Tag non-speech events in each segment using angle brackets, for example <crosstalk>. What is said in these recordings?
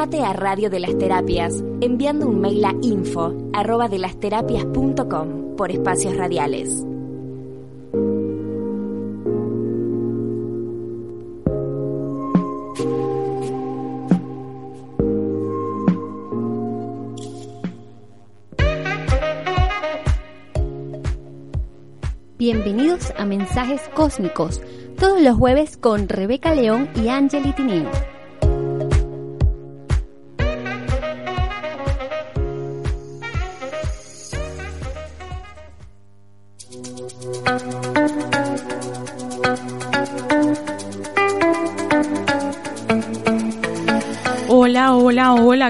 Sumate a Radio de las Terapias enviando un mail a info arroba de las terapias.com por espacios radiales. Bienvenidos a Mensajes Cósmicos, todos los jueves con Rebeca León y Angeli.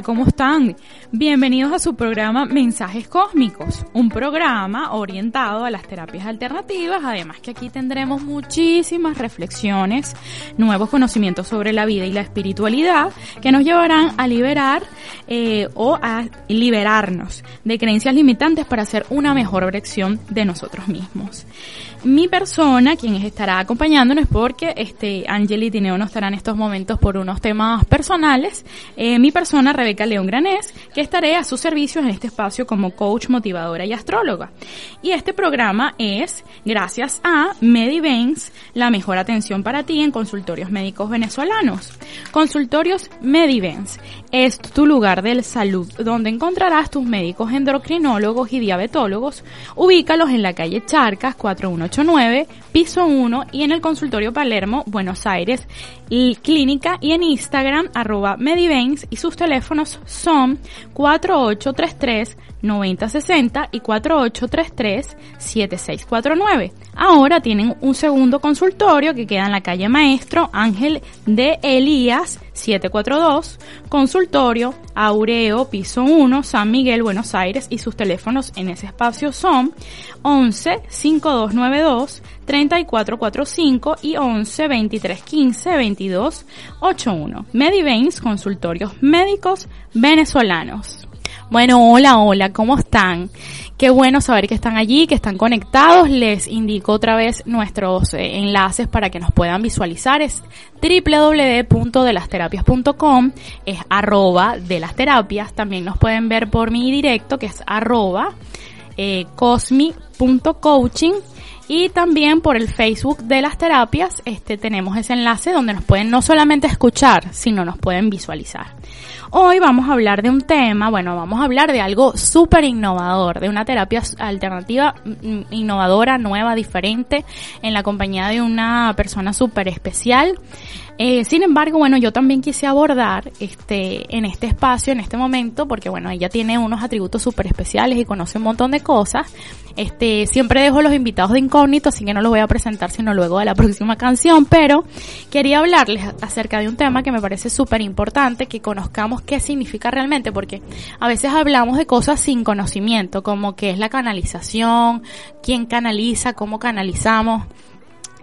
¿Cómo están? Bienvenidos a su programa Mensajes Cósmicos, un programa orientado a las terapias alternativas, además que aquí tendremos muchísimas reflexiones, nuevos conocimientos sobre la vida y la espiritualidad que nos llevarán a liberar eh, o a liberarnos de creencias limitantes para hacer una mejor versión de nosotros mismos. Mi persona, quien estará acompañándonos porque este Angeli y Tineo no estará en estos momentos por unos temas personales, eh, mi persona Rebeca León Granés, que estaré a sus servicios en este espacio como coach, motivadora y astróloga. Y este programa es gracias a Medivens, la mejor atención para ti en consultorios médicos venezolanos. Consultorios Medivens es tu lugar de salud donde encontrarás tus médicos endocrinólogos y diabetólogos. Ubícalos en la calle Charcas 41 piso 1 y en el consultorio Palermo, Buenos Aires, clínica y en Instagram arroba Medivens y sus teléfonos son 4833 9060 y 4833 7649. Ahora tienen un segundo consultorio que queda en la calle Maestro Ángel de Elías 742, consultorio Aureo, piso 1, San Miguel, Buenos Aires y sus teléfonos en ese espacio son 11 5292 3445 y 11 2315 2281. Medivains, consultorios médicos venezolanos. Bueno, hola, hola, ¿cómo están? Qué bueno saber que están allí, que están conectados. Les indico otra vez nuestros eh, enlaces para que nos puedan visualizar. Es www.delasterapias.com, es arroba de las terapias. También nos pueden ver por mi directo, que es arroba eh, cosmi.coaching y también por el Facebook de las terapias este tenemos ese enlace donde nos pueden no solamente escuchar sino nos pueden visualizar Hoy vamos a hablar de un tema, bueno, vamos a hablar de algo súper innovador, de una terapia alternativa mm, innovadora, nueva, diferente, en la compañía de una persona súper especial. Eh, sin embargo, bueno, yo también quise abordar este, en este espacio, en este momento, porque bueno, ella tiene unos atributos súper especiales y conoce un montón de cosas. Este, siempre dejo los invitados de incógnito, así que no los voy a presentar sino luego de la <laughs> próxima canción, pero quería hablarles acerca de un tema que me parece súper importante, que conozcamos qué significa realmente, porque a veces hablamos de cosas sin conocimiento, como qué es la canalización, quién canaliza, cómo canalizamos.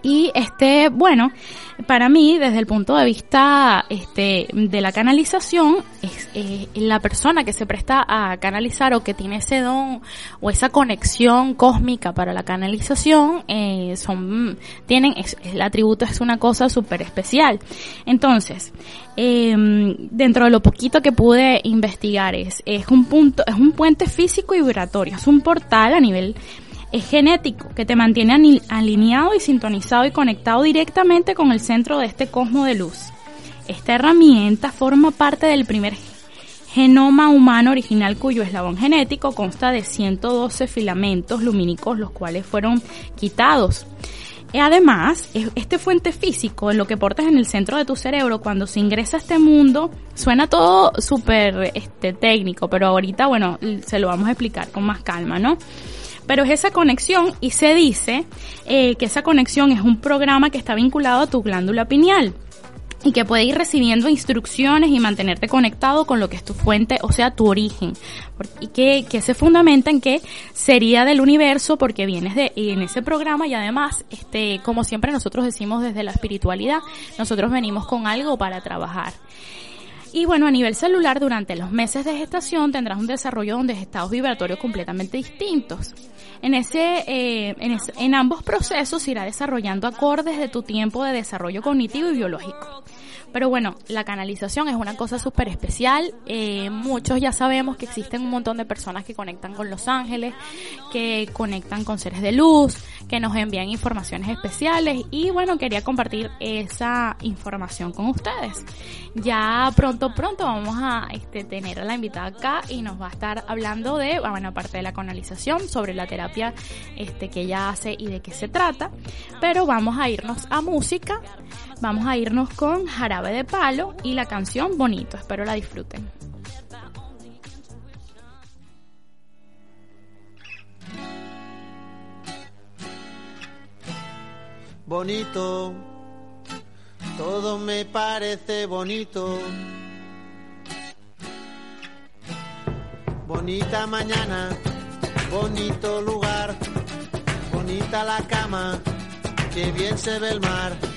Y este, bueno, para mí, desde el punto de vista este, de la canalización, es eh, la persona que se presta a canalizar o que tiene ese don o esa conexión cósmica para la canalización, eh, son, tienen, el atributo es una cosa súper especial. Entonces, eh, dentro de lo poquito que pude investigar es, es un punto, es un puente físico y vibratorio, es un portal a nivel es genético, que te mantiene alineado y sintonizado y conectado directamente con el centro de este cosmo de luz. Esta herramienta forma parte del primer genoma humano original cuyo eslabón genético consta de 112 filamentos lumínicos, los cuales fueron quitados. Además, este fuente físico, lo que portas en el centro de tu cerebro, cuando se ingresa a este mundo, suena todo súper este, técnico, pero ahorita, bueno, se lo vamos a explicar con más calma, ¿no? Pero es esa conexión y se dice eh, que esa conexión es un programa que está vinculado a tu glándula pineal y que puede ir recibiendo instrucciones y mantenerte conectado con lo que es tu fuente, o sea, tu origen. Y que, que se fundamenta en que sería del universo porque vienes de en ese programa y además, este, como siempre nosotros decimos desde la espiritualidad, nosotros venimos con algo para trabajar. Y bueno, a nivel celular, durante los meses de gestación tendrás un desarrollo donde estados vibratorios completamente distintos. En ese, eh, en, en ambos procesos irá desarrollando acordes de tu tiempo de desarrollo cognitivo y biológico. Pero bueno, la canalización es una cosa súper especial. Eh, muchos ya sabemos que existen un montón de personas que conectan con los ángeles, que conectan con seres de luz, que nos envían informaciones especiales y bueno, quería compartir esa información con ustedes. Ya pronto, pronto vamos a este, tener a la invitada acá y nos va a estar hablando de, bueno, aparte de la canalización, sobre la terapia este, que ella hace y de qué se trata. Pero vamos a irnos a música. Vamos a irnos con Jarabe de Palo y la canción Bonito. Espero la disfruten. Bonito, todo me parece bonito. Bonita mañana, bonito lugar, bonita la cama, que bien se ve el mar.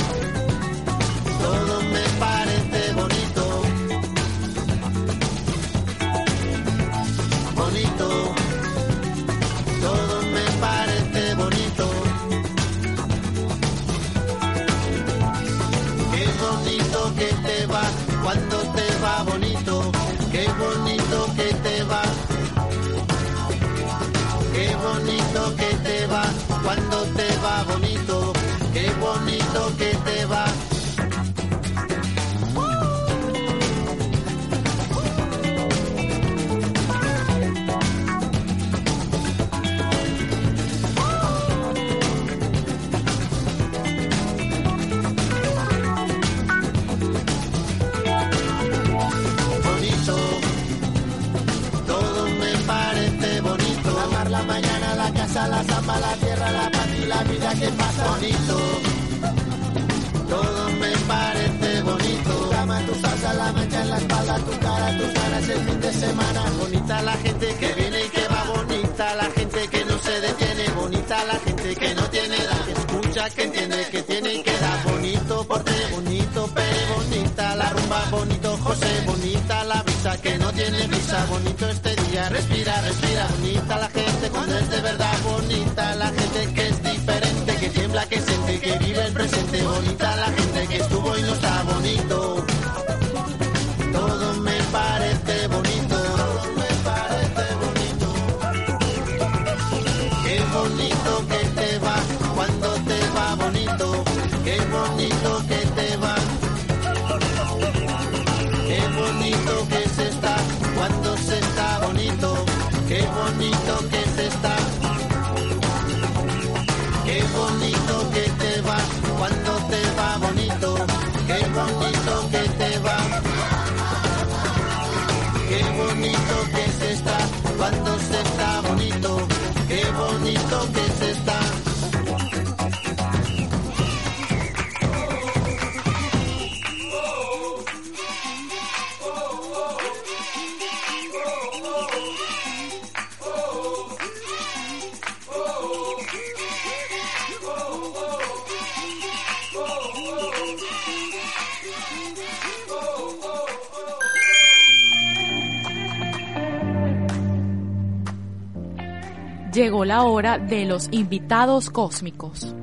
llegó la hora de los invitados cósmicos.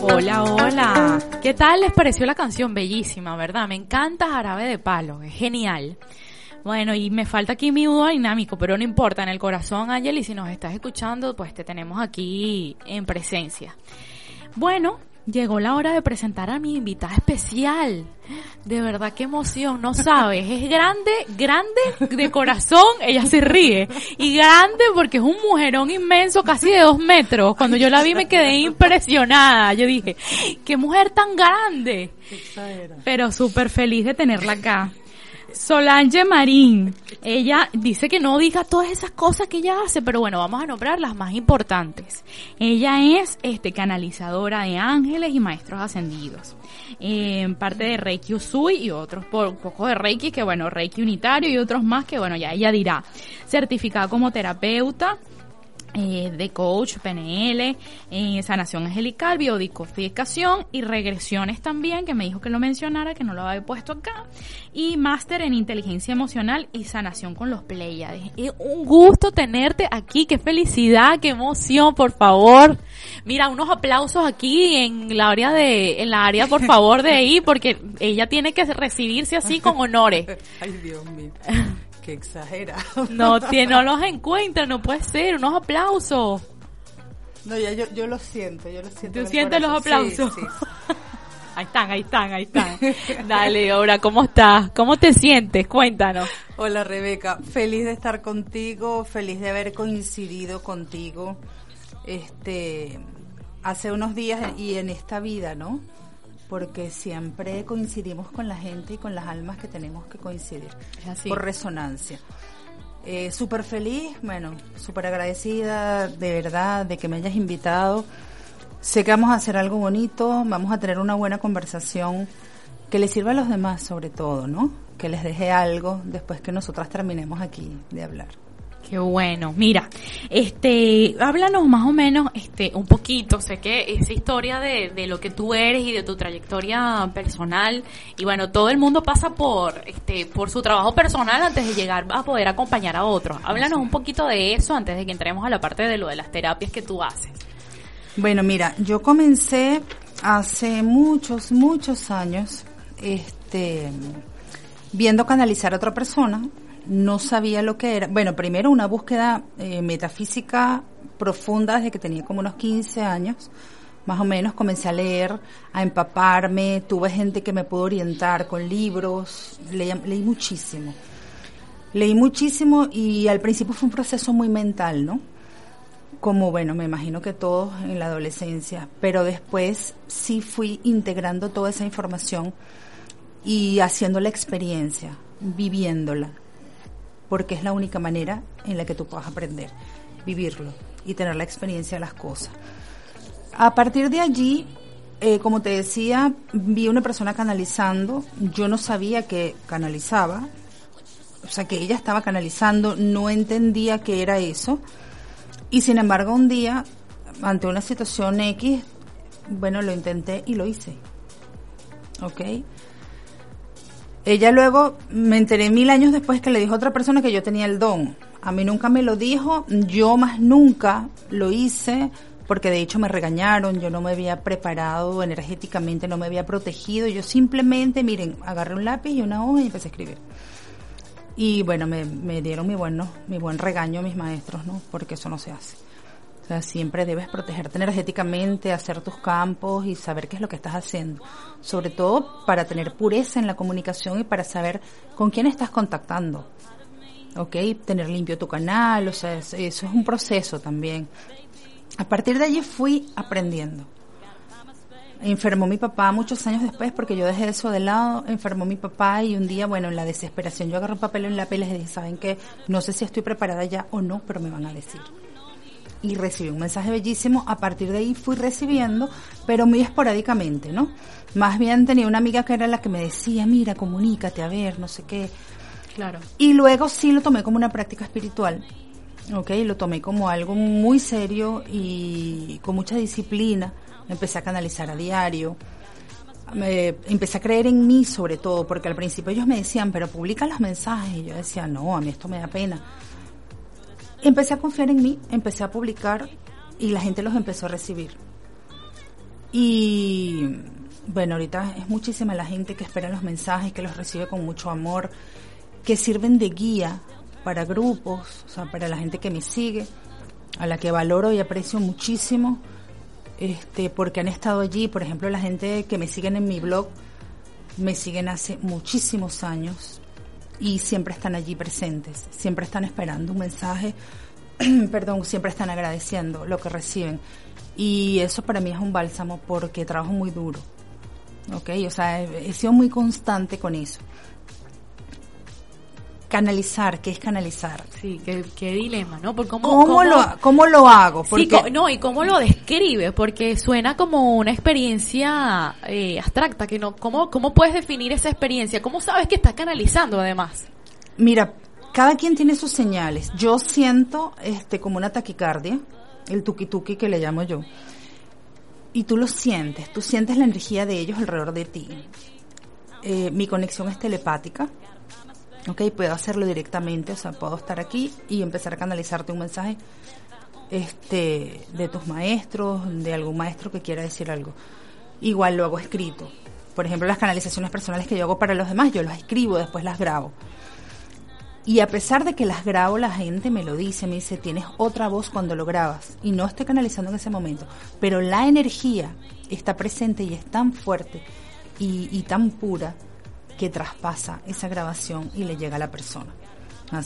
Hola, hola. ¿Qué tal les pareció la canción? Bellísima, ¿verdad? Me encanta Jarabe de Palo, es genial. Bueno, y me falta aquí mi dúo dinámico, pero no importa, en el corazón, Ángel, y si nos estás escuchando, pues te tenemos aquí en presencia. Bueno, llegó la hora de presentar a mi invitada especial. De verdad, qué emoción, no sabes. Es grande, grande de corazón, ella se ríe. Y grande porque es un mujerón inmenso, casi de dos metros. Cuando yo la vi me quedé impresionada. Yo dije, qué mujer tan grande. Pero súper feliz de tenerla acá. Solange Marín. Ella dice que no diga todas esas cosas que ella hace, pero bueno, vamos a nombrar las más importantes. Ella es este canalizadora de ángeles y maestros ascendidos. En parte de Reiki Usui y otros por poco de Reiki, que bueno, Reiki unitario y otros más que bueno, ya ella dirá. Certificada como terapeuta, eh, de coach, PNL, eh, sanación angelical, biodicodificación y regresiones también, que me dijo que lo mencionara, que no lo había puesto acá, y máster en inteligencia emocional y sanación con los Pleiades. Es un gusto tenerte aquí, qué felicidad, qué emoción, por favor. Mira, unos aplausos aquí en la área de, en la área, por favor, de ahí, porque ella tiene que recibirse así con honores. <laughs> Ay, Dios mío. <laughs> Qué exagerado. <laughs> No, tiene, no los encuentra, no puede ser, unos aplausos. No, ya yo, yo lo siento, yo lo siento. ¿Tú sientes los aplausos? Sí, sí. <laughs> Ahí están, ahí están, ahí están. <laughs> Dale, ahora, ¿cómo estás? ¿Cómo te sientes? Cuéntanos. Hola Rebeca, feliz de estar contigo, feliz de haber coincidido contigo este hace unos días y en esta vida, ¿no? Porque siempre coincidimos con la gente y con las almas que tenemos que coincidir así. por resonancia. Eh, súper feliz, bueno, súper agradecida de verdad de que me hayas invitado. Sé que vamos a hacer algo bonito, vamos a tener una buena conversación que le sirva a los demás sobre todo, ¿no? Que les deje algo después que nosotras terminemos aquí de hablar. Qué bueno. Mira, este, háblanos más o menos, este, un poquito. Sé que esa historia de, de lo que tú eres y de tu trayectoria personal, y bueno, todo el mundo pasa por, este, por su trabajo personal antes de llegar a poder acompañar a otros. Háblanos un poquito de eso antes de que entremos a la parte de lo de las terapias que tú haces. Bueno, mira, yo comencé hace muchos, muchos años, este, viendo canalizar a otra persona. No sabía lo que era. Bueno, primero una búsqueda eh, metafísica profunda desde que tenía como unos 15 años. Más o menos comencé a leer, a empaparme, tuve gente que me pudo orientar con libros, leí, leí muchísimo. Leí muchísimo y al principio fue un proceso muy mental, ¿no? como bueno, me imagino que todos en la adolescencia, pero después sí fui integrando toda esa información y haciendo la experiencia, viviéndola, porque es la única manera en la que tú puedas aprender, vivirlo y tener la experiencia de las cosas. A partir de allí, eh, como te decía, vi una persona canalizando, yo no sabía que canalizaba, o sea, que ella estaba canalizando, no entendía qué era eso. Y sin embargo, un día, ante una situación X, bueno, lo intenté y lo hice. ¿Ok? Ella luego, me enteré mil años después que le dijo a otra persona que yo tenía el don. A mí nunca me lo dijo, yo más nunca lo hice, porque de hecho me regañaron, yo no me había preparado energéticamente, no me había protegido, yo simplemente, miren, agarré un lápiz y una hoja y empecé a escribir. Y bueno, me, me dieron mi buen, ¿no? mi buen regaño mis maestros, ¿no? Porque eso no se hace. O sea, siempre debes protegerte energéticamente, hacer tus campos y saber qué es lo que estás haciendo. Sobre todo para tener pureza en la comunicación y para saber con quién estás contactando. ¿Ok? Tener limpio tu canal, o sea, es- eso es un proceso también. A partir de allí fui aprendiendo. Enfermó mi papá muchos años después porque yo dejé eso de lado. Enfermó mi papá y un día, bueno, en la desesperación, yo agarré un papel en lápiz y les dije, ¿saben qué? No sé si estoy preparada ya o no, pero me van a decir. Y recibí un mensaje bellísimo. A partir de ahí fui recibiendo, pero muy esporádicamente, ¿no? Más bien tenía una amiga que era la que me decía, mira, comunícate, a ver, no sé qué. Claro. Y luego sí lo tomé como una práctica espiritual. Ok, lo tomé como algo muy serio y con mucha disciplina. Empecé a canalizar a diario. me- empecé a creer en mí sobre todo, porque al principio ellos me decían, pero publica los mensajes, y yo decía, no, a mí esto me da pena. Empecé a confiar en mí, empecé a publicar y la gente los empezó a recibir. Y bueno, ahorita es muchísima la gente que espera los mensajes, que los recibe con mucho amor, que sirven de guía para grupos, o sea, para la gente que me sigue, a la que valoro y aprecio muchísimo, este, porque han estado allí, por ejemplo, la gente que me siguen en mi blog, me siguen hace muchísimos años y siempre están allí presentes, siempre están esperando un mensaje, <clears throat> perdón, siempre están agradeciendo lo que reciben. Y eso para mí es un bálsamo porque trabajo muy duro. ¿Ok? O sea, he, he sido muy constante con eso. Canalizar, ¿qué es canalizar? Sí, qué, qué dilema, ¿no? Por cómo, ¿Cómo, cómo- lo, ¿Cómo lo hago? Porque, Sí, no, y cómo lo describe, porque suena como una experiencia eh, abstracta, que no, ¿cómo, ¿cómo puedes definir esa experiencia? ¿Cómo sabes que estás canalizando además? Mira, cada quien tiene sus señales. Yo siento este como una taquicardia, el tuki tuki que le llamo yo. Y tú lo sientes, tú sientes la energía de ellos alrededor de ti. Eh, mi conexión es telepática. Ok, puedo hacerlo directamente, o sea, puedo estar aquí y empezar a canalizarte un mensaje este, de tus maestros, de algún maestro que quiera decir algo. Igual lo hago escrito. Por ejemplo, las canalizaciones personales que yo hago para los demás, yo las escribo, después las grabo. Y a pesar de que las grabo, la gente me lo dice, me dice, tienes otra voz cuando lo grabas. Y no estoy canalizando en ese momento. Pero la energía está presente y es tan fuerte y, y tan pura que traspasa esa grabación y le llega a la persona.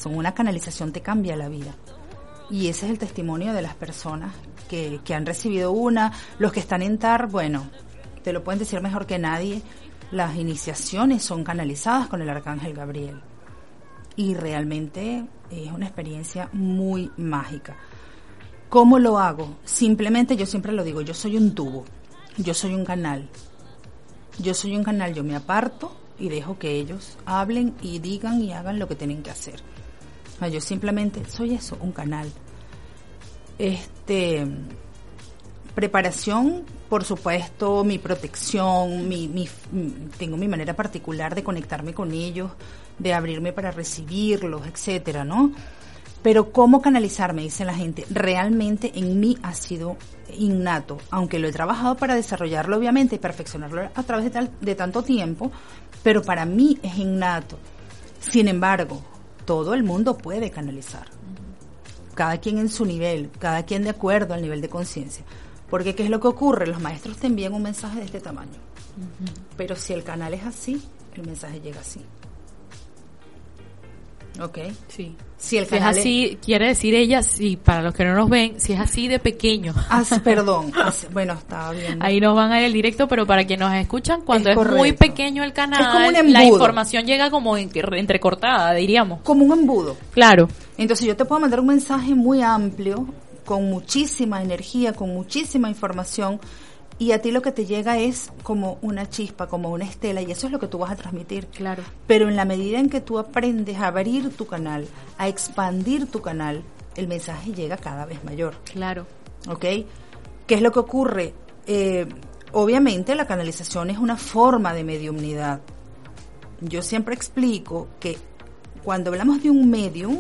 Una canalización te cambia la vida. Y ese es el testimonio de las personas que, que han recibido una. Los que están en TAR, bueno, te lo pueden decir mejor que nadie. Las iniciaciones son canalizadas con el Arcángel Gabriel y realmente es una experiencia muy mágica. ¿Cómo lo hago? Simplemente yo siempre lo digo, yo soy un tubo, yo soy un canal. Yo soy un canal, yo me aparto y dejo que ellos hablen y digan y hagan lo que tienen que hacer. Yo simplemente soy eso, un canal. Este preparación, por supuesto, mi protección, mi- mi- tengo mi manera particular de conectarme con ellos, de abrirme para recibirlos, etcétera, ¿no? Pero cómo canalizarme, dice la gente, realmente en mí ha sido innato, aunque lo he trabajado para desarrollarlo obviamente y perfeccionarlo a través de, tal- de tanto tiempo, pero para mí es innato. Sin embargo, todo el mundo puede canalizar cada quien en su nivel, cada quien de acuerdo al nivel de conciencia. Porque ¿qué es lo que ocurre? Los maestros te envían un mensaje de este tamaño. Pero si el canal es así, el mensaje llega así. ¿Ok? Sí. Si el Si es así, quiere decir ella, sí, para los que no nos ven, si es así de pequeño. así- <laughs> perdón. bueno, estaba bien. Ahí nos van a ir el directo, pero para quienes nos escuchan, cuando Es es, muy pequeño el canal, Es como un la información llega como entre- entrecortada, diríamos. Como un embudo. Claro. Entonces yo te puedo mandar un mensaje muy amplio, con muchísima energía, con muchísima información, y a ti lo que te llega es como una chispa, como una estela, y eso es lo que tú vas a transmitir. Claro. Pero en la medida en que tú aprendes a abrir tu canal, a expandir tu canal, el mensaje llega cada vez mayor. Claro. ¿Ok? ¿Qué es lo que ocurre? Eh, obviamente la canalización es una forma de mediumnidad. Yo siempre explico que cuando hablamos de un medium,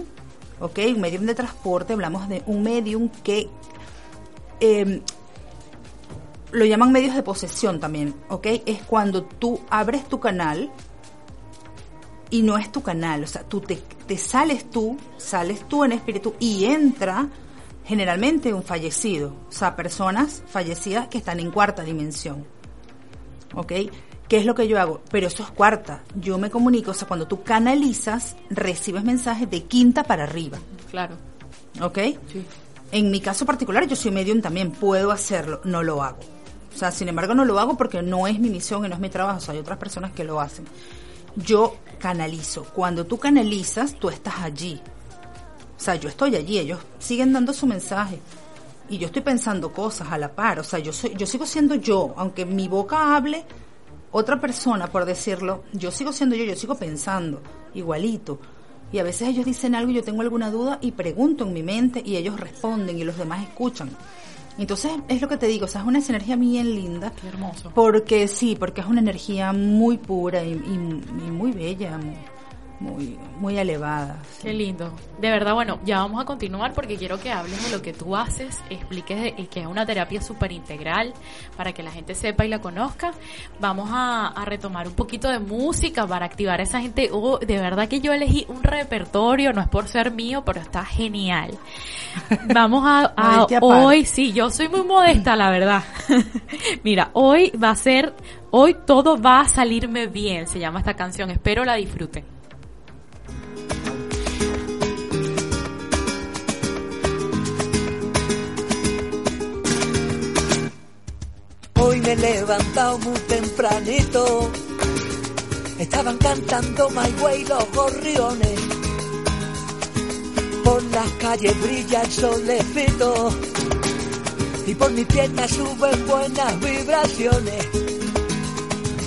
¿ok? Un medium de transporte, hablamos de un medium que eh, lo llaman medios de posesión también, ¿ok? Es cuando tú abres tu canal y no es tu canal, o sea, tú te, te sales tú, sales tú en espíritu y entra generalmente un fallecido, o sea, personas fallecidas que están en cuarta dimensión, ¿ok? ¿Qué es lo que yo hago? Pero eso es cuarta, yo me comunico, o sea, cuando tú canalizas, recibes mensajes de quinta para arriba, Claro. ¿ok? En mi caso particular, yo soy medium también, puedo hacerlo, no lo hago. O sea, sin embargo, no lo hago porque no es mi misión y no es mi trabajo, o sea, hay otras personas que lo hacen. Yo canalizo. Cuando tú canalizas, tú estás allí. O sea, yo estoy allí, ellos siguen dando su mensaje. Y yo estoy pensando cosas a la par. O sea, yo, soy, yo sigo siendo yo, aunque mi boca hable otra persona, por decirlo, yo sigo siendo yo, yo sigo pensando igualito. Y a veces ellos dicen algo yo tengo alguna duda y pregunto en mi mente y ellos responden y los demás escuchan. Entonces, es lo que te digo, o sea, es una sinergia bien linda. Qué hermoso. Porque sí, porque es una energía muy pura y, y- y muy bella, muy, muy, muy elevada. sí. Qué lindo. De verdad, bueno, ya vamos a continuar porque quiero que hables de lo que tú haces, expliques que es una terapia súper integral para que la gente sepa y la conozca. Vamos a, a retomar un poquito de música para activar a esa gente. Oh, de verdad que yo elegí un repertorio, no es por ser mío, pero está genial. <laughs> Vamos a, a hoy, sí, yo soy muy modesta, la verdad. <laughs> Mira, hoy va a ser, hoy todo va a salirme bien, se llama esta canción. Espero la disfruten. Hoy me he levantado muy tempranito. Estaban cantando My Way los gorriones. Por las calles brilla el solecito. Y por mis piernas suben buenas vibraciones.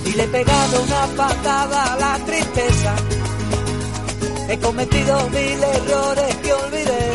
Y le he pegado una patada a la tristeza. He cometido mil errores que olvidé.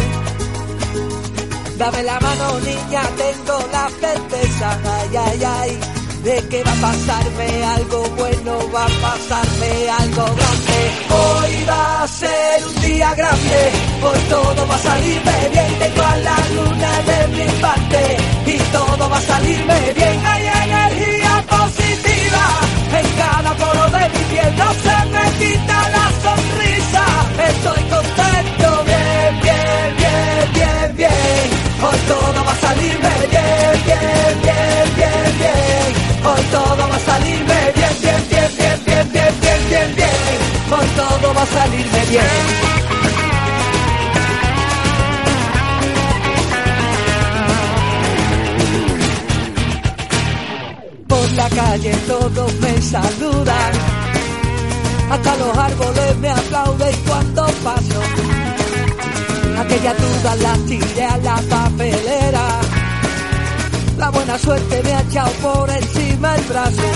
Dame la mano, niña, tengo la certeza, ay, ay, ay, de que va a pasarme algo bueno, va a pasarme algo grande. Hoy va a ser un día grande, hoy todo va a salirme bien, tengo a la luna de mi parte. Y todo va a salirme bien. Hay energía positiva en cada poro de mi piel, no se me quita la sonrisa, estoy contento, bien, bien, bien, bien, bien. Hoy todo va a salirme bien, bien, bien, bien, bien. Hoy todo va a salirme bien, bien, bien, bien, bien, bien, bien, bien, bien. Hoy todo va a salirme bien. Por la calle todos me saludan. Hasta los árboles me aplauden cuando paso. Aquella duda la tiré a la papelera. La buena suerte me ha echado por encima el brazo.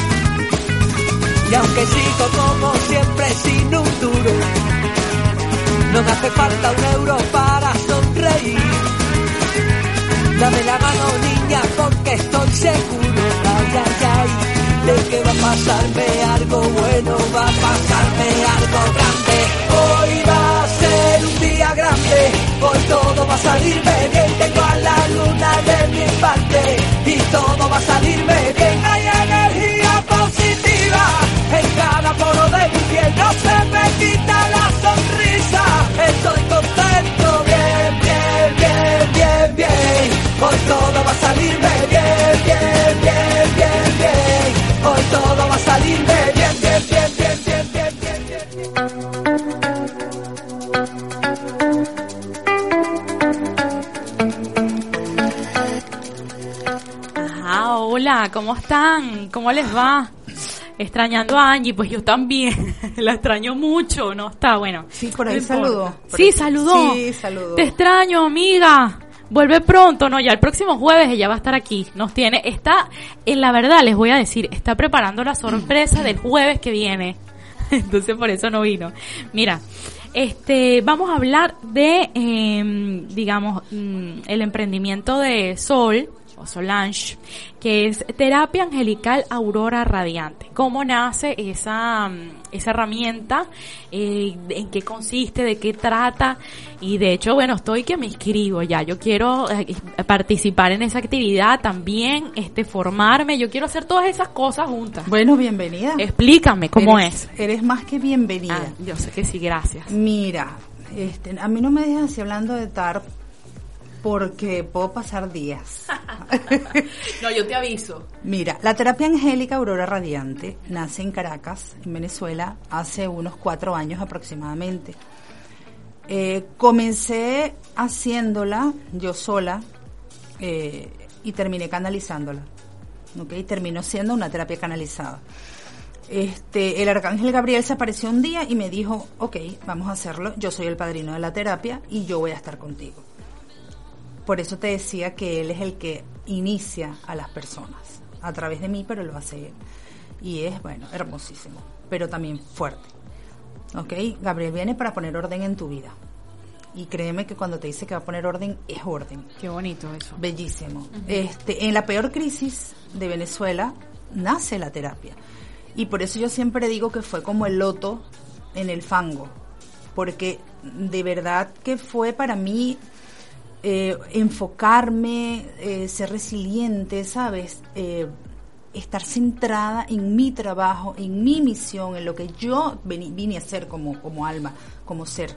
Y aunque sigo como siempre sin un duro, no me hace falta un euro para sonreír. Dame la mano niña porque estoy seguro, ay, ay, ay, de que va a pasarme algo bueno, va a pasarme algo grande. Hoy va grande, hoy todo están? ¿Cómo les va? Extrañando a Angie, pues yo también. <laughs> La extraño mucho, ¿no? Está bueno. Sí, por ahí saludó. Sí, saludó. Sí, saludó. Te extraño, amiga. Vuelve pronto, no, ya el próximo jueves ella va a estar aquí. Nos tiene, está, en la verdad les voy a decir, está preparando la sorpresa del jueves que viene. <laughs> Entonces por eso no vino. Mira, este, vamos a hablar de, em, digamos, mm, el emprendimiento de Sol o Solange, que es terapia angelical aurora radiante. ¿Cómo nace esa, mm, esa herramienta? Eh, ¿En qué consiste? ¿De qué trata? Y de hecho, bueno, estoy que me inscribo ya. Yo quiero eh, participar en esa actividad también, este, formarme. Yo quiero hacer todas esas cosas juntas. Bueno, bienvenida. Explícame cómo Eres- es. Eres más que bienvenida. Ah, yo sé que sí, gracias. Mira, este, a mí no me dejas así hablando de TAR porque puedo pasar días. <laughs> No, yo te aviso. Mira, la terapia angélica Aurora Radiante nace en Caracas, en Venezuela, hace unos cuatro años aproximadamente. Eh, comencé haciéndola yo sola eh, y terminé canalizándola. ¿ok? Terminó siendo una terapia canalizada. Este, el arcángel Gabriel se apareció un día y me dijo, ok, vamos a hacerlo, yo soy el padrino de la terapia y yo voy a estar contigo. Por eso te decía que él es el que inicia a las personas a través de mí, pero lo hace él. Y es, bueno, hermosísimo, pero también fuerte. ¿Ok? Gabriel viene para poner orden en tu vida. Y créeme que cuando te dice que va a poner orden, es orden. Qué bonito eso. Bellísimo. Este, en la peor crisis de Venezuela nace la terapia. Y por eso yo siempre digo que fue como el loto en el fango. Porque de verdad que fue para mí eh, enfocarme, eh, ser resiliente, ¿sabes? Eh, estar centrada en mi trabajo, en mi misión, en lo que yo vine a hacer como, como alma, como ser,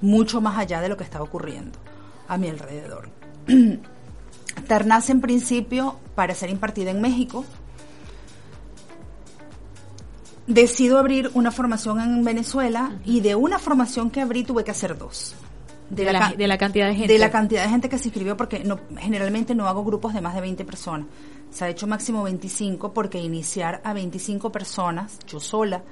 mucho más allá de lo que estaba ocurriendo a mi alrededor. <clears throat> TAR nace en principio para ser impartida en México. Decido abrir una formación en Venezuela y de una formación que abrí tuve que hacer dos. De la- de la cantidad de gente. De la cantidad de gente que se inscribió porque no, generalmente no hago grupos de más de 20 personas. Se ha hecho máximo 25 porque iniciar a 25 personas, yo sola,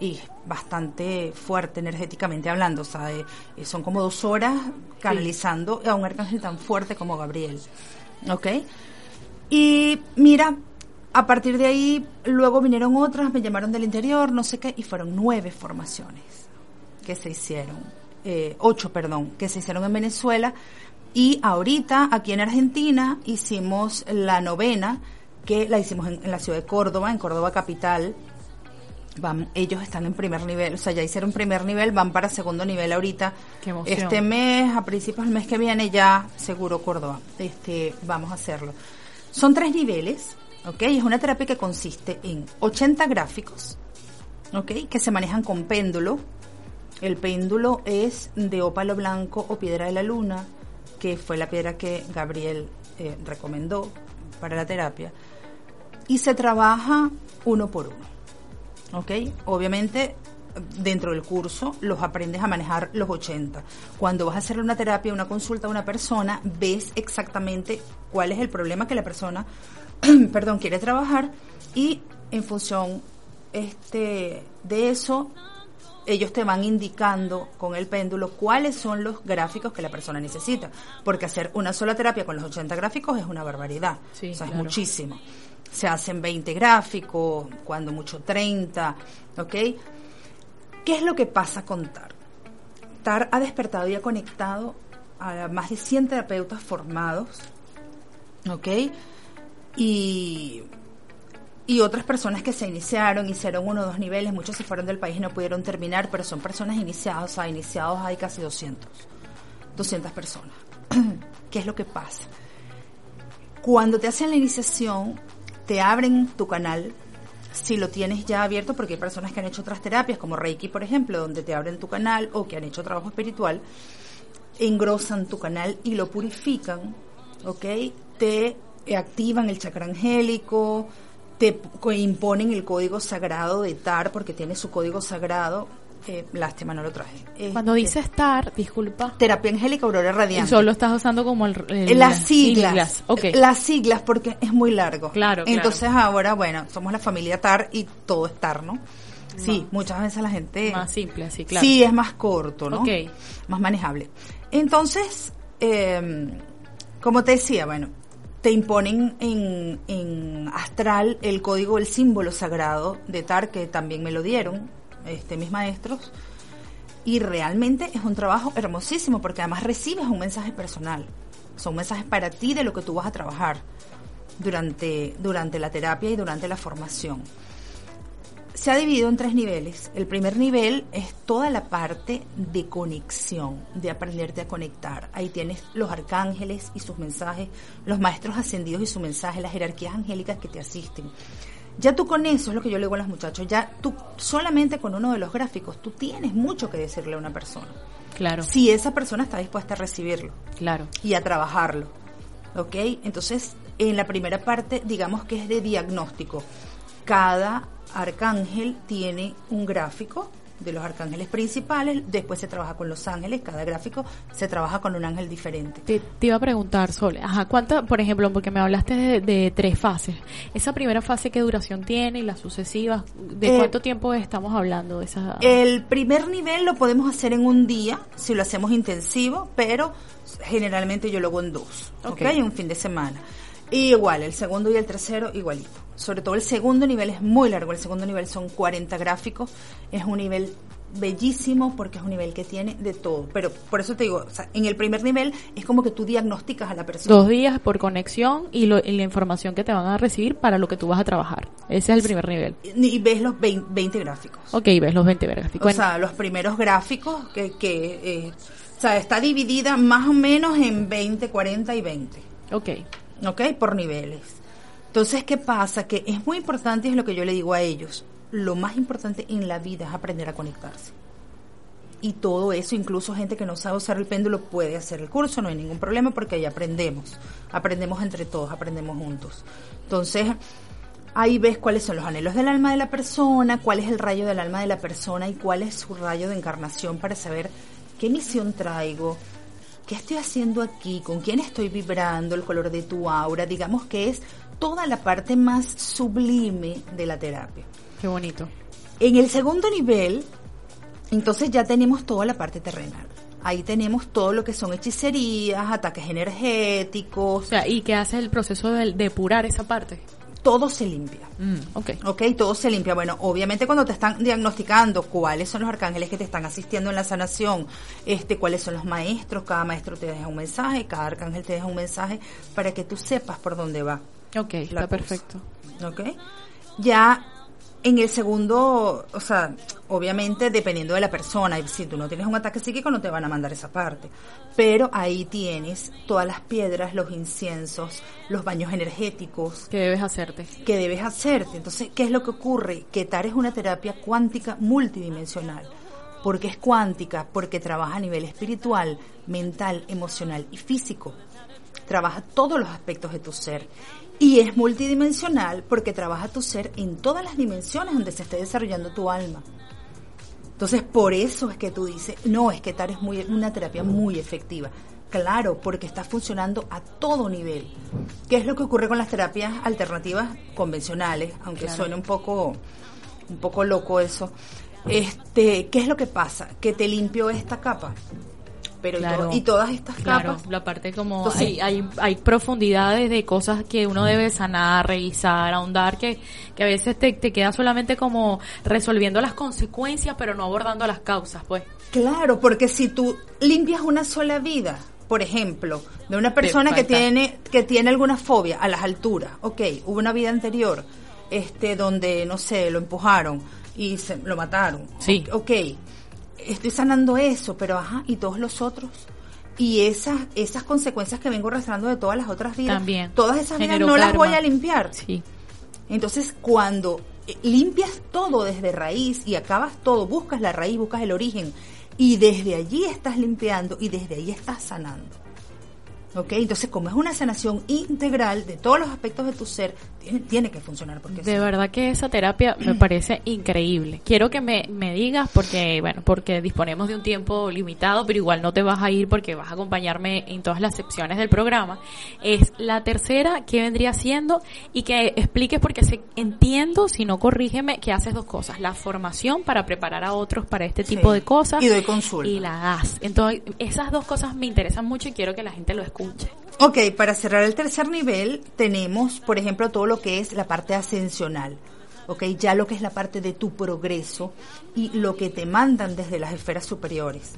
y bastante fuerte energéticamente hablando. O sea, eh, eh, son como dos horas canalizando a un arcángel tan fuerte como Gabriel. ¿Ok? Y mira, a partir de ahí, luego vinieron otras, me llamaron del interior, no sé qué, y fueron nueve formaciones que se hicieron, eh, ocho, perdón, que se hicieron en Venezuela. Y ahorita, aquí en Argentina, hicimos la novena, que la hicimos en, en la ciudad de Córdoba, en Córdoba capital. Van, ellos están en primer nivel, o sea, ya hicieron primer nivel, van para segundo nivel ahorita. Qué. Este mes, a principios del mes que viene, ya seguro Córdoba. Este, vamos a hacerlo. Son tres niveles, ¿ok? Es una terapia que consiste en 80 gráficos, ¿ok? Que se manejan con péndulo. El péndulo es de ópalo blanco o piedra de la luna, que fue la piedra que Gabriel eh, recomendó para la terapia. Y se trabaja uno por uno. ¿ok? Obviamente, dentro del curso los aprendes a manejar los 80. Cuando vas a hacer una terapia, una consulta a una persona, ves exactamente cuál es el problema que la persona, <clears throat> perdón, quiere trabajar y en función este, de eso, ellos te van indicando con el péndulo cuáles son los gráficos que la persona necesita. Porque hacer una sola terapia con los 80 gráficos es una barbaridad. Sí, o sea, claro. es muchísimo. Se hacen 20 gráficos, cuando mucho 30, ¿ok? ¿Qué es lo que pasa con TAR? TAR ha despertado y ha conectado a más de 100 terapeutas formados, ¿ok? Y, y otras personas que se iniciaron, hicieron uno o dos niveles, muchos se fueron del país y no pudieron terminar, pero son personas iniciadas, iniciados hay casi 200, 200 personas. <clears throat> ¿Qué es lo que pasa? Cuando te hacen la iniciación, te abren tu canal, si lo tienes ya abierto, porque hay personas que han hecho otras terapias, como Reiki, por ejemplo, donde te abren tu canal o que han hecho trabajo espiritual, engrosan tu canal y lo purifican, ¿ok? Te activan el chakra angélico, te imponen el código sagrado de TAR, porque tiene su código sagrado. Eh, lástima, no lo traje. Cuando Este, dices TAR, disculpa. Terapia angélica aurora Y radiante. solo estás usando como el, el- las siglas, Ok. las siglas porque es muy largo. Claro, claro. Entonces ahora, bueno, somos la familia TAR y todo es TAR, ¿no? Sí, muchas veces la gente... Más simple, así, claro. Sí, es más corto, ¿no? Ok. Más manejable. Entonces, eh, como te decía, bueno, te imponen en, en astral el código, el símbolo sagrado de TAR, que también me lo dieron este, mis maestros. Y realmente es un trabajo hermosísimo porque además recibes un mensaje personal. Son mensajes para ti de lo que tú vas a trabajar durante, durante la terapia y durante la formación. Se ha dividido en tres niveles. El primer nivel es toda la parte de conexión, de aprenderte a conectar. Ahí tienes los arcángeles y sus mensajes, los maestros ascendidos y su mensaje, las jerarquías angélicas que te asisten. Ya tú con eso, es lo que yo le digo a los muchachos, ya tú solamente con uno de los gráficos, tú tienes mucho que decirle a una persona. Claro, Si esa persona está dispuesta a recibirlo claro. y a trabajarlo. ¿Ok? Entonces, en la primera parte, digamos que es de diagnóstico. Cada arcángel tiene un gráfico de los arcángeles principales, después se trabaja con los ángeles, cada gráfico se trabaja con un ángel diferente. Te, te iba a preguntar, Sole, ajá, ¿cuánto, por ejemplo, porque me hablaste de, de tres fases, esa primera fase qué duración tiene y las sucesivas, ¿de Eh, cuánto tiempo estamos hablando de esa? El primer nivel lo podemos hacer en un día, si lo hacemos intensivo, pero generalmente yo lo hago en dos, ¿ok? Ok. En un fin de semana. Y igual, el segundo y el tercero igualito. Sobre todo el segundo nivel es muy largo, el segundo nivel son 40 gráficos, es un nivel bellísimo porque es un nivel que tiene de todo. Pero por eso te digo, o sea, en el primer nivel es como que tú diagnosticas a la persona. Dos días por conexión y, lo- y la información que te van a recibir para lo que tú vas a trabajar. Ese es el primer nivel. Y ves los 20, 20 gráficos. Ok, ves los 20 gráficos. O sea, los primeros gráficos que, que eh, o sea, está dividida más o menos en 20, 40 y 20. ok. ¿Ok? Por niveles. Entonces, ¿qué pasa? Que es muy importante, es lo que yo le digo a ellos, lo más importante en la vida es aprender a conectarse. Y todo eso, incluso gente que no sabe usar el péndulo puede hacer el curso, no hay ningún problema porque ahí aprendemos. Aprendemos entre todos, aprendemos juntos. Entonces, ahí ves cuáles son los anhelos del alma de la persona, cuál es el rayo del alma de la persona y cuál es su rayo de encarnación para saber qué misión traigo, ¿Qué estoy haciendo aquí? ¿Con quién estoy vibrando? El color de tu aura. Digamos que es toda la parte más sublime de la terapia. Qué bonito. En el segundo nivel, entonces ya tenemos toda la parte terrenal. Ahí tenemos todo lo que son hechicerías, ataques energéticos. O sea, ¿y qué hace el proceso de depurar esa parte? Todo se limpia. Mm, ok. Ok, todo se limpia. Bueno, obviamente cuando te están diagnosticando cuáles son los arcángeles que te están asistiendo en la sanación, este, cuáles son los maestros, cada maestro te deja un mensaje, cada arcángel te deja un mensaje para que tú sepas por dónde va. Ok, está cosa. perfecto. ¿ok? Ya en el segundo, o sea, obviamente dependiendo de la persona, si tú no tienes un ataque psíquico no te van a mandar esa parte, pero ahí tienes todas las piedras, los inciensos, los baños energéticos ¿Qué debes hacerte? que debes hacerte. Entonces, ¿qué es lo que ocurre? Que TAR es una terapia cuántica multidimensional. ¿Por qué es cuántica? Porque trabaja a nivel espiritual, mental, emocional y físico. Trabaja todos los aspectos de tu ser. Y es multidimensional porque trabaja tu ser en todas las dimensiones donde se esté desarrollando tu alma. Entonces, por eso es que tú dices, no, es que TAR es muy, una terapia muy efectiva. Claro, porque está funcionando a todo nivel. ¿Qué es lo que ocurre con las terapias alternativas convencionales? Aunque Claro. suene un poco, un poco loco eso. Este, ¿qué es lo que pasa? Que te limpio esta capa. Pero y Claro. to- y, todas estas Claro, capas. la parte como Entonces- hay, hay, hay profundidades de cosas que uno debe sanar, revisar, ahondar, que, que a veces te, te queda solamente como resolviendo las consecuencias, pero no abordando las causas, pues. Claro, porque si tú limpias una sola vida, por ejemplo, de una persona que tiene que tiene alguna fobia a las alturas, ok, hubo una vida anterior, este, donde no sé, lo empujaron y se lo mataron, Sí. ok, estoy sanando eso, pero ajá, y todos los otros. Y esas, esas consecuencias que vengo arrastrando de todas las otras vidas, También. todas esas vidas Generó no las karma. voy a limpiar. Sí. Entonces, cuando eh, limpias todo desde raíz y acabas todo, buscas la raíz, buscas el origen, y desde allí estás limpiando y desde ahí estás sanando. ¿Ok? Entonces, como es una sanación integral de todos los aspectos de tu ser, tiene, tiene que funcionar. Porque De sí. verdad que esa terapia me <clears throat> parece increíble. Quiero que me, me digas, porque, bueno, porque disponemos de un tiempo limitado, pero igual no te vas a ir porque vas a acompañarme en todas las secciones del programa. Es la tercera que vendría siendo y que expliques porque sé, entiendo, si no corrígeme, que haces dos cosas. La formación para preparar a otros para este Sí. tipo de cosas. Y doy consulta. Y la das. Entonces, esas dos cosas me interesan mucho y quiero que la gente lo escuche. Ok, para cerrar el tercer nivel tenemos, por ejemplo, todo lo que es la parte ascensional. Ok, ya lo que es la parte de tu progreso y lo que te mandan desde las esferas superiores.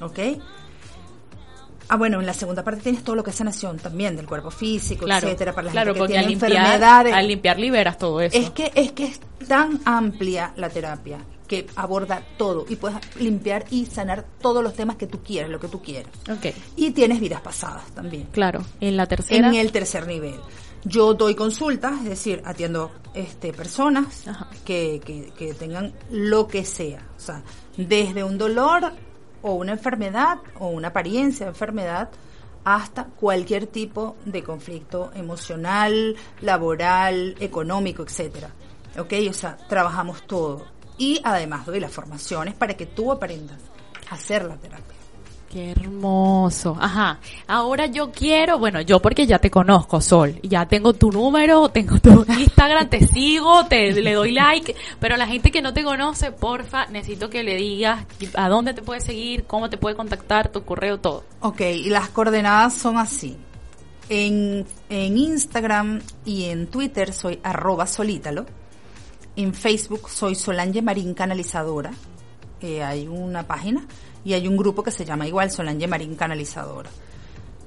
Ok. Ah, bueno, en la segunda parte tienes todo lo que es sanación también del cuerpo físico, Claro, etcétera, para la claro, gente que tiene al limpiar, enfermedades. al limpiar liberas todo eso. Es que, es que es tan amplia la terapia que aborda todo y puedes limpiar y sanar todos los temas que tú quieras, lo que tú quieras. Y tienes vidas pasadas también claro. En la tercera. en el tercer nivel. Yo doy consultas, es decir, atiendo este, personas que, que, que tengan lo que sea, o sea, desde un dolor o una enfermedad o una apariencia de enfermedad hasta cualquier tipo de conflicto emocional, laboral, económico, etcétera. ¿Ok? O sea, trabajamos todo. Y además doy las formaciones para que tú aprendas a hacer la terapia. Qué hermoso. Ajá. Ahora yo quiero, bueno, yo porque ya te conozco, Sol. Ya tengo tu número, tengo tu <laughs> Instagram, te sigo, te le doy like. Pero la gente que no te conoce, porfa, necesito que le digas a dónde te puede seguir, cómo te puede contactar, tu correo, todo. Ok, y las coordenadas son así. En, en Instagram y en Twitter soy arroba solítalo. En Facebook soy Solange Marín Canalizadora. eh, hay una página y hay un grupo que se llama igual Solange Marín Canalizadora.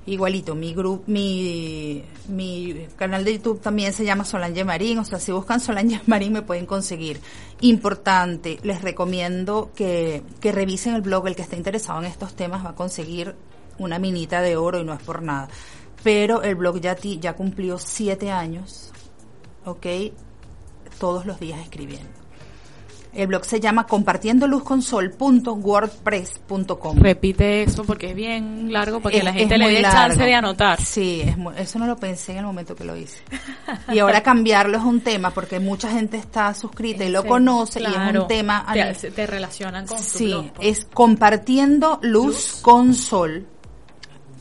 Igualito, mi grupo, mi, mi canal de YouTube también se llama Solange Marín, o sea, si buscan Solange <laughs> Marín me pueden conseguir. Importante, les recomiendo que, que revisen el blog, el que esté interesado en estos temas va a conseguir una minita de oro y no es por nada. Pero el blog ya, ti- ya cumplió siete años, ¿ok? Todos los días escribiendo. El blog se llama compartiendoluzconsol.wordpress.com. Repite eso porque es bien largo para que Es- la gente le muy dé largo. chance de anotar. Sí, es mu- eso no lo pensé en el momento que lo hice. Y ahora cambiarlo es un tema porque mucha gente está suscrita y lo conoce y es un tema... a Te, te relacionan con tu Sí, blog, pues. es compartiendo luz con sol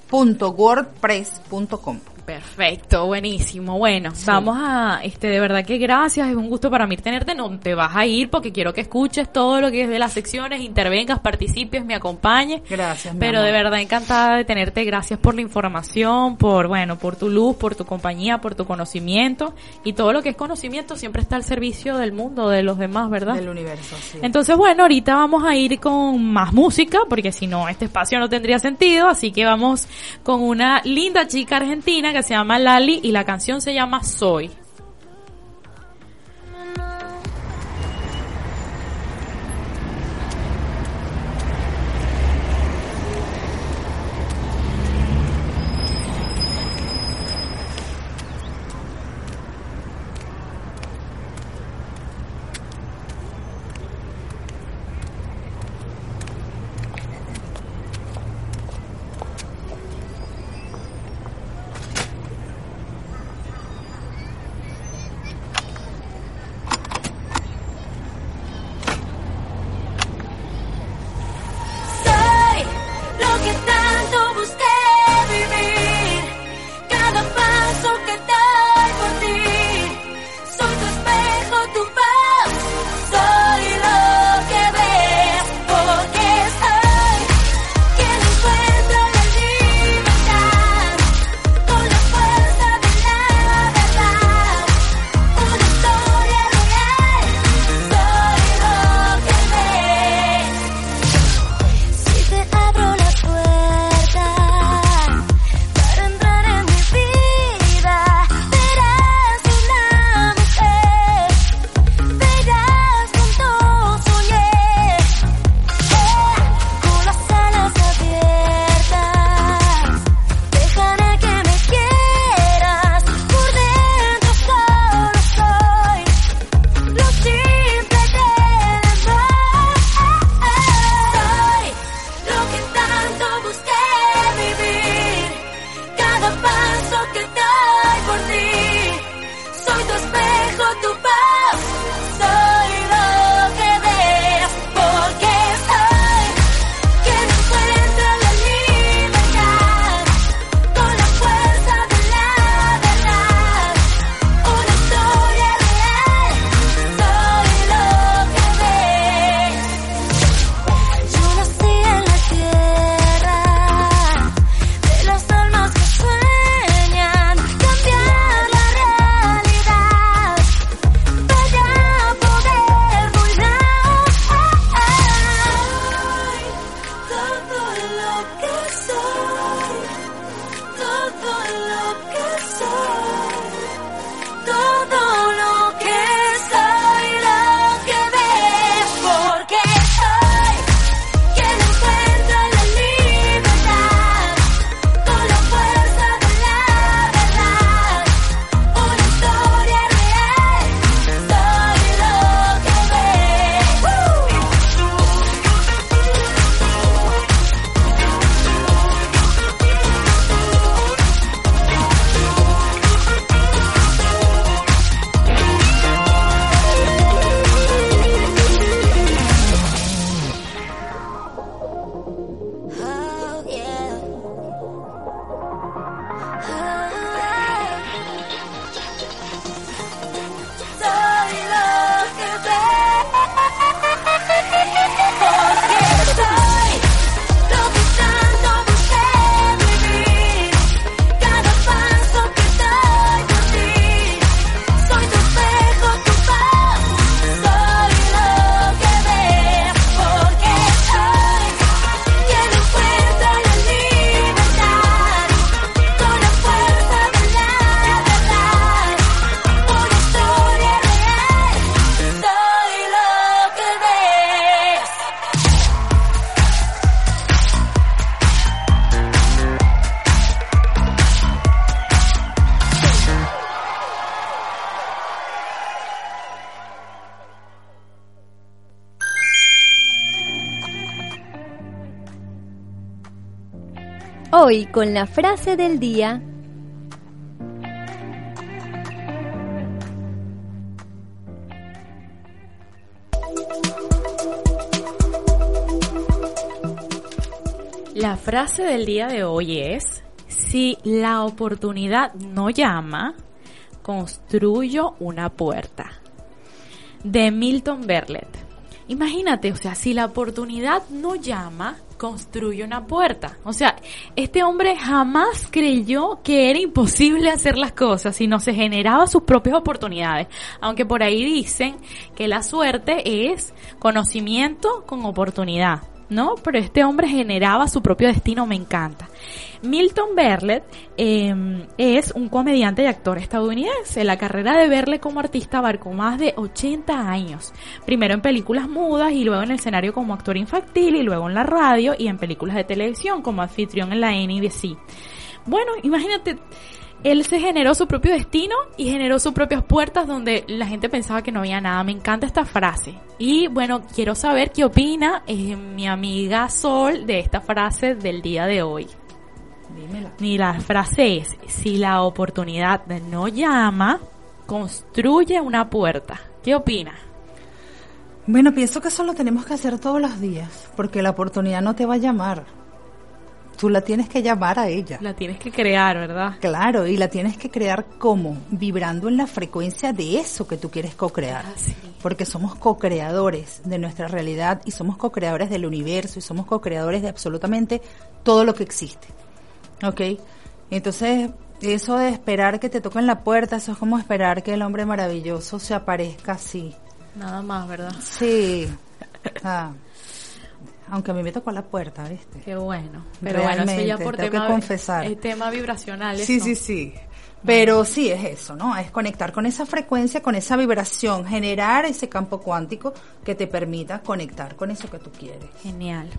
punto wordpress.com. Perfecto, buenísimo. Bueno, vamos a, este, de verdad que gracias, es un gusto para mí tenerte. No te vas a ir porque quiero que escuches todo lo que es de las secciones, intervengas, participes, me acompañes. Gracias, mi Pero amor. de verdad encantada de tenerte. Gracias por la información, por, bueno, por tu luz, por tu compañía, por tu conocimiento. Y todo lo que es conocimiento siempre está al servicio del mundo, de los demás, ¿verdad? Del universo, sí. Entonces, bueno, ahorita vamos a ir con más música, porque si no, este espacio no tendría sentido. Así que vamos con una linda chica argentina que se llama Lali y la canción se llama Soy. Hoy con la frase del día. La frase del día de hoy es, si la oportunidad no llama, construyo una puerta. De Milton Berlet. Imagínate, o sea, si la oportunidad no llama, construye una puerta. O sea, este hombre jamás creyó que era imposible hacer las cosas, sino se generaba sus propias oportunidades. Aunque por ahí dicen que la suerte es conocimiento con oportunidad. ¿No? Pero este hombre generaba su propio destino, me encanta. Milton Berlet eh, es un comediante y actor estadounidense. La carrera de Berlet como artista abarcó más de 80 años. Primero en películas mudas y luego en el escenario como actor infantil y luego en la radio y en películas de televisión como anfitrión en la NBC. Bueno, imagínate, él se generó su propio destino y generó sus propias puertas donde la gente pensaba que no había nada. Me encanta esta frase. Y bueno, quiero saber qué opina eh, mi amiga Sol de esta frase del día de hoy. Dímela. Y la frase es, si la oportunidad no llama, construye una puerta. ¿Qué opina? Bueno, pienso que eso lo tenemos que hacer todos los días, porque la oportunidad no te va a llamar. Tú la tienes que llamar a ella. La tienes que crear, ¿verdad? Claro, y la tienes que crear como vibrando en la frecuencia de eso que tú quieres co-crear. Ah, sí. Porque somos co-creadores de nuestra realidad y somos co-creadores del universo y somos co-creadores de absolutamente todo lo que existe. ¿Ok? Entonces, eso de esperar que te toquen la puerta, eso es como esperar que el hombre maravilloso se aparezca así. Nada más, ¿verdad? Sí. <laughs> Ah. Aunque a mí me tocó la puerta, ¿viste? Qué bueno. Pero bueno, eso ya por tema, confesar. el tema vibracional. Sí, eso. sí, sí. Pero sí es eso, ¿no? Es conectar con esa frecuencia, con esa vibración, generar ese campo cuántico que te permita conectar con eso que tú quieres. Genial.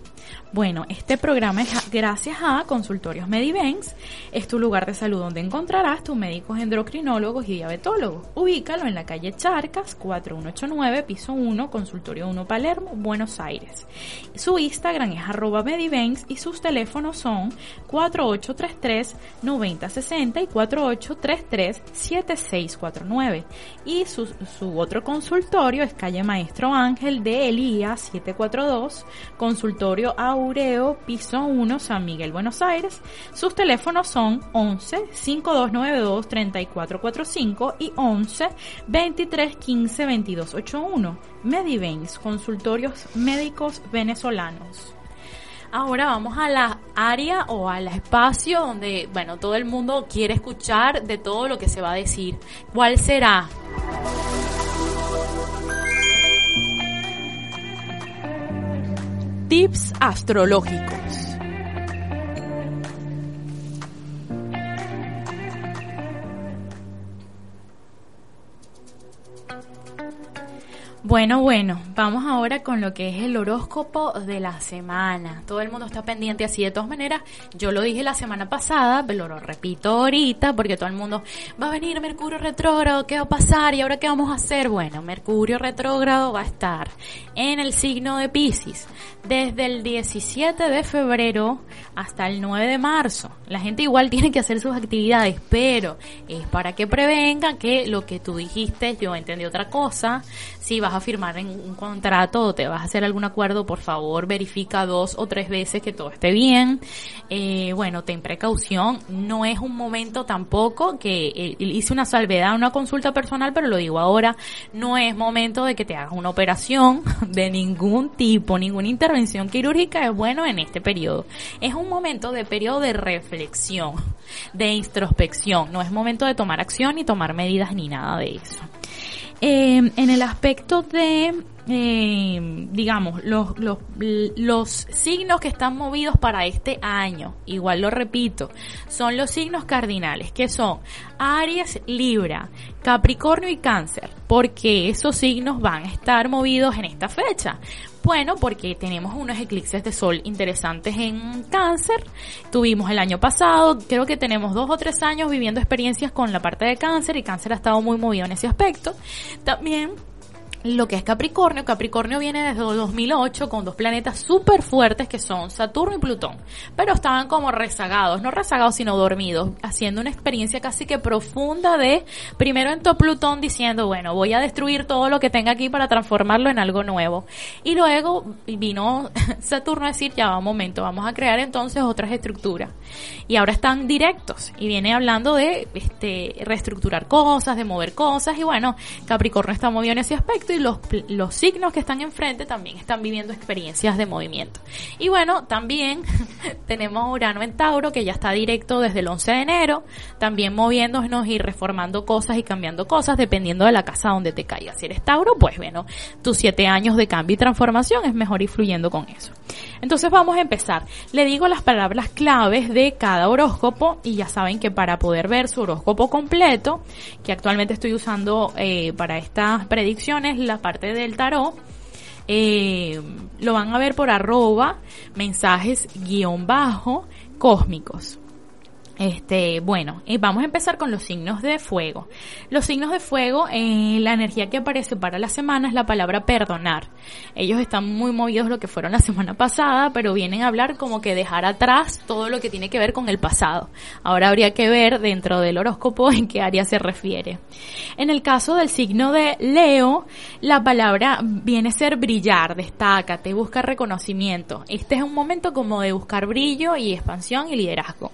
Bueno, este programa es gracias a Consultorios Medivenz. Es tu lugar de salud donde encontrarás tus médicos endocrinólogos y diabetólogos. Ubícalo en la calle Charcas, 4189, piso 1, Consultorio 1 Palermo, Buenos Aires. Su Instagram es arroba Medivenz y sus teléfonos son 4833-9060 y 4833-7649. Y su, su otro consultorio es calle Maestro Ángel de Elías 742, consultorio Aureo, piso 1, San Miguel, Buenos Aires. Sus teléfonos son 11 5292 3445 y 11 2315 2281. Mediveins, consultorios médicos venezolanos. Ahora vamos a la área o al espacio donde, bueno, todo el mundo quiere escuchar de todo lo que se va a decir. ¿Cuál será? Tips astrológicos. Bueno, bueno, vamos ahora con lo que es el horóscopo de la semana. Todo el mundo está pendiente así. De todas maneras, yo lo dije la semana pasada, pero lo repito ahorita porque todo el mundo va a venir Mercurio retrógrado, ¿qué va a pasar? ¿Y ahora qué vamos a hacer? Bueno, Mercurio retrógrado va a estar en el signo de Pisces desde el 17 de febrero hasta el 9 de marzo. La gente igual <laughs> tiene que hacer sus actividades, pero es para que prevengan que lo que tú dijiste, yo entendí otra cosa. Si vas a firmar en un contrato o te vas a hacer algún acuerdo, por favor verifica dos o tres veces que todo esté bien. Eh, bueno, ten precaución. No es un momento tampoco que eh, hice una salvedad, una consulta personal, pero lo digo ahora. No es momento de que te hagas una operación <laughs> de ningún tipo, ninguna intervención quirúrgica es bueno en este periodo. Es un momento de periodo de reflexión, de introspección. No es momento de tomar acción ni tomar medidas ni nada de eso. Eh, en el aspecto de, eh, digamos, los, los, los signos que están movidos para este año, igual lo repito, son los signos cardinales, que son Aries, Libra, Capricornio y Cáncer, porque esos signos van a estar movidos en esta fecha. Bueno, porque tenemos unos eclipses de sol interesantes en cáncer. Tuvimos el año pasado, creo que tenemos dos o tres años viviendo experiencias con la parte de cáncer y cáncer ha estado muy movido en ese aspecto. También lo que es Capricornio. Capricornio viene desde 2008 con dos planetas súper fuertes que son Saturno y Plutón. Pero estaban como rezagados, no rezagados sino dormidos, haciendo una experiencia casi que profunda de, primero entró Plutón diciendo, bueno, voy a destruir todo lo que tenga aquí para transformarlo en algo nuevo. Y luego vino <laughs> Saturno a decir, ya va un momento, vamos a crear entonces otras estructuras. Y ahora están directos y viene hablando de este, reestructurar cosas, de mover cosas y bueno, Capricornio está moviendo en ese aspecto y los, los signos que están enfrente también están viviendo experiencias de movimiento. Y bueno, también <laughs> tenemos Urano en Tauro que ya está directo desde el 11 de enero, también moviéndonos y reformando cosas y cambiando cosas dependiendo de la casa donde te caiga. Si eres Tauro, pues bueno, tus siete años de cambio y transformación es mejor ir fluyendo con eso. Entonces vamos a empezar. Le digo las palabras claves de cada horóscopo y ya saben que para poder ver su horóscopo completo, que actualmente estoy usando eh, para estas predicciones, la parte del tarot, eh, lo van a ver por arroba mensajes guion bajo cósmicos. Este, bueno, eh, vamos a empezar con los signos de fuego. Los signos de fuego, eh, la energía que aparece para la semana es la palabra perdonar. Ellos están muy movidos lo que fueron la semana pasada, pero vienen a hablar como que dejar atrás todo lo que tiene que ver con el pasado. Ahora habría que ver dentro del horóscopo en qué área se refiere. En el caso del signo de Leo, la palabra viene a ser brillar, te busca reconocimiento. Este es un momento como de buscar brillo y expansión y liderazgo.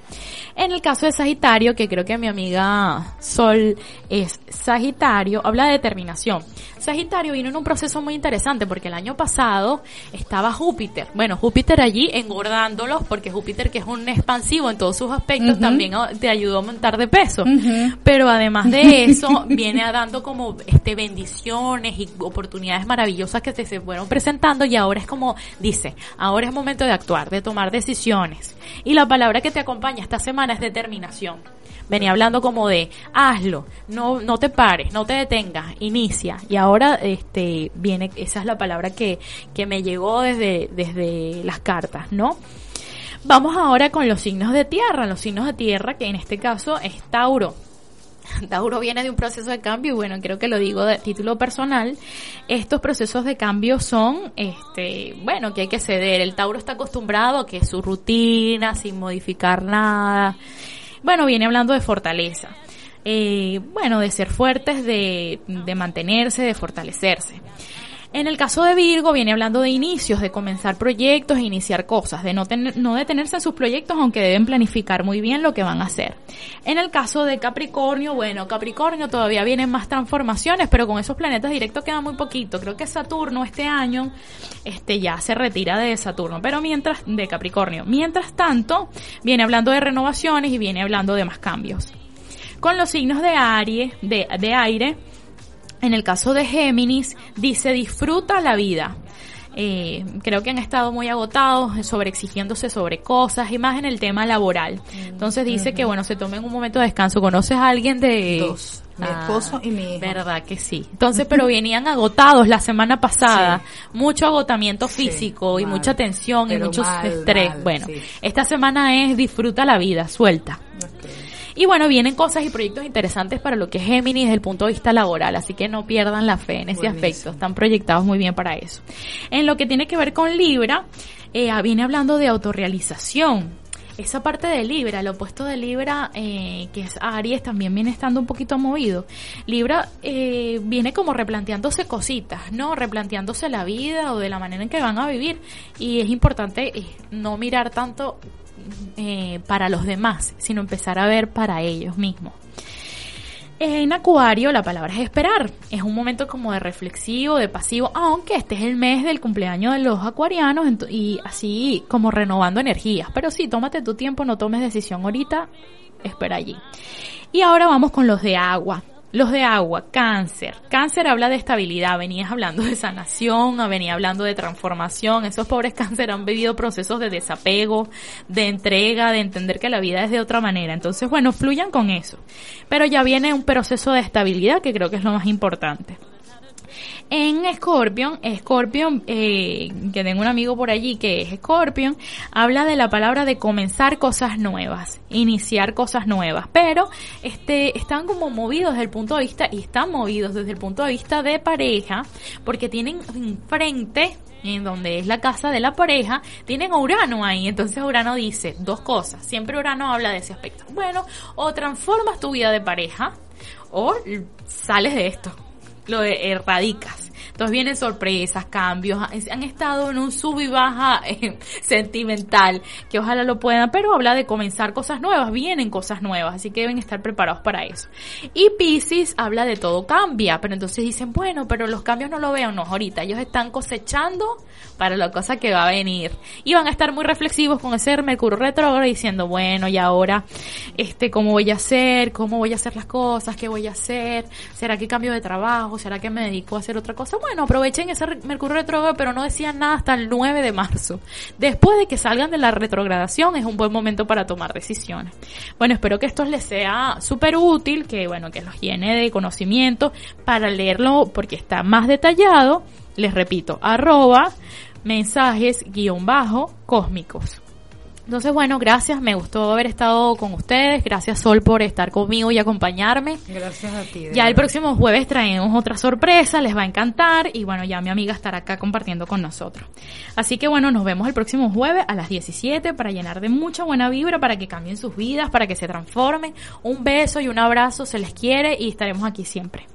Caso de Sagitario, que creo que mi amiga Sol es Sagitario, habla de determinación. Sagitario vino en un proceso muy interesante porque el año pasado estaba Júpiter. Bueno, Júpiter allí engordándolos porque Júpiter que es un expansivo en todos sus aspectos también ah, te ayudó a montar de peso. Pero además de <laughs> eso viene dando como este bendiciones y oportunidades maravillosas que se fueron presentando y ahora es como dice, ahora es momento de actuar, de tomar decisiones. Y la palabra que te acompaña esta semana determinación venía hablando como de hazlo, no, no te pares, no te detengas, inicia. Y ahora este viene, esa es la palabra que, que me llegó desde, desde las cartas, ¿no? Vamos ahora con los signos de tierra, los signos de tierra que en este caso es Tauro. <laughs> Tauro viene de un proceso de cambio y bueno, creo que lo digo de título personal. Estos procesos de cambio son, este, bueno, que hay que ceder. El Tauro está acostumbrado a que su rutina, sin modificar nada, bueno, viene hablando de fortaleza. Eh, bueno, de ser fuertes, de, de mantenerse, de fortalecerse. En el caso de Virgo viene hablando de inicios, de comenzar proyectos iniciar cosas, de no, tener, no detenerse en sus proyectos aunque deben planificar muy bien lo que van a hacer. En el caso de Capricornio, bueno, Capricornio todavía vienen más transformaciones, pero con esos planetas directos queda muy poquito. Creo que Saturno este año este ya se retira de Saturno, pero mientras de Capricornio. Mientras tanto, viene hablando de renovaciones y viene hablando de más cambios. Con los signos de Aries, de, de aire, en el caso de Géminis, dice disfruta la vida. Eh, creo que han estado muy agotados, sobre exigiéndose sobre cosas y más en el tema laboral. Entonces dice que bueno, se tomen un momento de descanso. ¿Conoces a alguien de dos? Mi ah, esposo y mi hijo. Verdad que sí. Entonces, pero venían agotados la semana pasada. <laughs> Mucho agotamiento físico y mucha tensión y mucho estrés. bueno, esta semana es disfruta la vida, suelta. Y bueno, vienen cosas y proyectos interesantes para lo que es Géminis desde el punto de vista laboral, así que no pierdan la fe en ese aspecto, están proyectados muy bien para eso. En lo que tiene que ver con Libra, eh, viene hablando de autorrealización, esa parte de Libra, el opuesto de Libra, eh, que es Aries, también viene estando un poquito movido. Libra eh, viene como replanteándose cositas, ¿no? Replanteándose la vida o de la manera en que van a vivir. Y es importante no mirar tanto eh, para los demás, sino empezar a ver para ellos mismos. En Acuario la palabra es esperar. Es un momento como de reflexivo, de pasivo, aunque este es el mes del cumpleaños de los acuarianos y así como renovando energías. Pero sí, tómate tu tiempo, no tomes decisión ahorita, espera allí. Y ahora vamos con los de agua. Los de agua, cáncer. Cáncer habla de estabilidad, venías hablando de sanación, venía hablando de transformación. Esos pobres cáncer han vivido procesos de desapego, de entrega, de entender que la vida es de otra manera. Entonces, bueno, fluyan con eso. Pero ya viene un proceso de estabilidad que creo que es lo más importante. En Scorpion, Scorpion, eh, que tengo un amigo por allí que es Scorpion, habla de la palabra de comenzar cosas nuevas, iniciar cosas nuevas, pero este, están como movidos desde el punto de vista, y están movidos desde el punto de vista de pareja, porque tienen enfrente en donde es la casa de la pareja, tienen a Urano ahí. Entonces Urano dice dos cosas. Siempre Urano habla de ese aspecto. Bueno, o transformas tu vida de pareja o sales de esto, lo erradicas. Entonces vienen sorpresas, cambios, han estado en un sub y baja <laughs> eh, sentimental, que ojalá lo puedan, pero habla de comenzar cosas nuevas, vienen cosas nuevas, así que deben estar preparados para eso. Y Pisces habla de todo cambia, pero entonces dicen, bueno, pero los cambios no lo veo, no, ahorita ellos están cosechando para la cosa que va a venir. Y van a estar muy reflexivos con ese Mercurio retrógrado diciendo, bueno, y ahora, este, ¿cómo voy a hacer? ¿Cómo voy a hacer las cosas? ¿Qué voy a hacer? ¿Será que cambio de trabajo? ¿Será que me dedico a hacer otra cosa? Bueno, aprovechen ese Mercurio retrógrado, pero no decían nada hasta el 9 de marzo. Después de que salgan de la retrogradación es un buen momento para tomar decisiones. Bueno, espero que esto les sea súper útil, que bueno, que los llene de conocimiento para leerlo porque está más detallado. Les repito, arroba mensajes guion bajo cósmicos. Entonces, bueno, gracias, me gustó haber estado con ustedes. Gracias, Sol, por estar conmigo y acompañarme. Gracias a ti. Ya el próximo jueves traemos otra sorpresa, les va a encantar y bueno, ya mi amiga estará acá compartiendo con nosotros. Así que bueno, nos vemos el próximo jueves a las 17 para llenar de mucha buena vibra, para que cambien sus vidas, para que se transformen. Un beso y un abrazo, se les quiere y estaremos aquí siempre.